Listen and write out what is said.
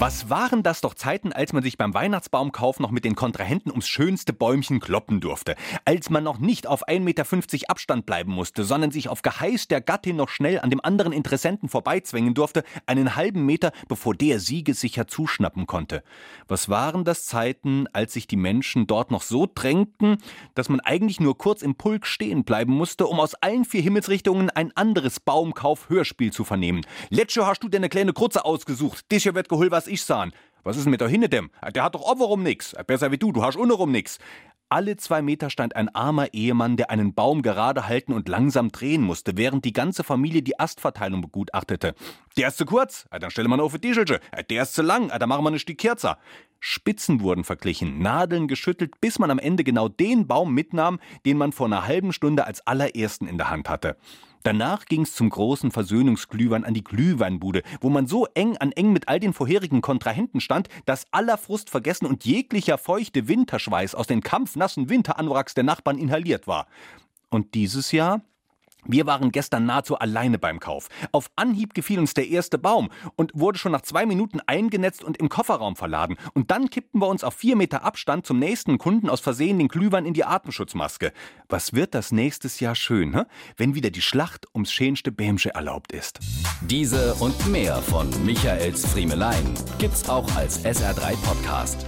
Was waren das doch Zeiten, als man sich beim Weihnachtsbaumkauf noch mit den Kontrahenten ums schönste Bäumchen kloppen durfte? Als man noch nicht auf 1,50 Meter Abstand bleiben musste, sondern sich auf Geheiß der Gattin noch schnell an dem anderen Interessenten vorbeizwängen durfte, einen halben Meter, bevor der siegesicher zuschnappen konnte. Was waren das Zeiten, als sich die Menschen dort noch so drängten, dass man eigentlich nur kurz im Pulk stehen bleiben musste, um aus allen vier Himmelsrichtungen ein anderes Baumkauf-Hörspiel zu vernehmen? Letzte hast du dir eine kleine Kurze ausgesucht, dich wird geholt was ich sahen. Was ist denn mit da hinten dem? Der hat doch oberum nix. Besser wie du, du hast untenrum nix. Alle zwei Meter stand ein armer Ehemann, der einen Baum gerade halten und langsam drehen musste, während die ganze Familie die Astverteilung begutachtete. Der ist zu kurz, dann stelle man auf die Tischelche. Der ist zu lang, dann machen wir eine Stück kürzer. Spitzen wurden verglichen, Nadeln geschüttelt, bis man am Ende genau den Baum mitnahm, den man vor einer halben Stunde als allerersten in der Hand hatte. Danach ging's zum großen Versöhnungsglühwein an die Glühweinbude, wo man so eng an eng mit all den vorherigen Kontrahenten stand, dass aller Frust vergessen und jeglicher feuchte Winterschweiß aus den kampfnassen Winteranwracks der Nachbarn inhaliert war. Und dieses Jahr? Wir waren gestern nahezu alleine beim Kauf. Auf Anhieb gefiel uns der erste Baum und wurde schon nach zwei Minuten eingenetzt und im Kofferraum verladen. Und dann kippten wir uns auf vier Meter Abstand zum nächsten Kunden aus Versehen den Glühwein in die Atemschutzmaske. Was wird das nächstes Jahr schön, hä? wenn wieder die Schlacht ums schönste Bämsche erlaubt ist. Diese und mehr von Michaels Friemelein gibt's auch als SR3 Podcast.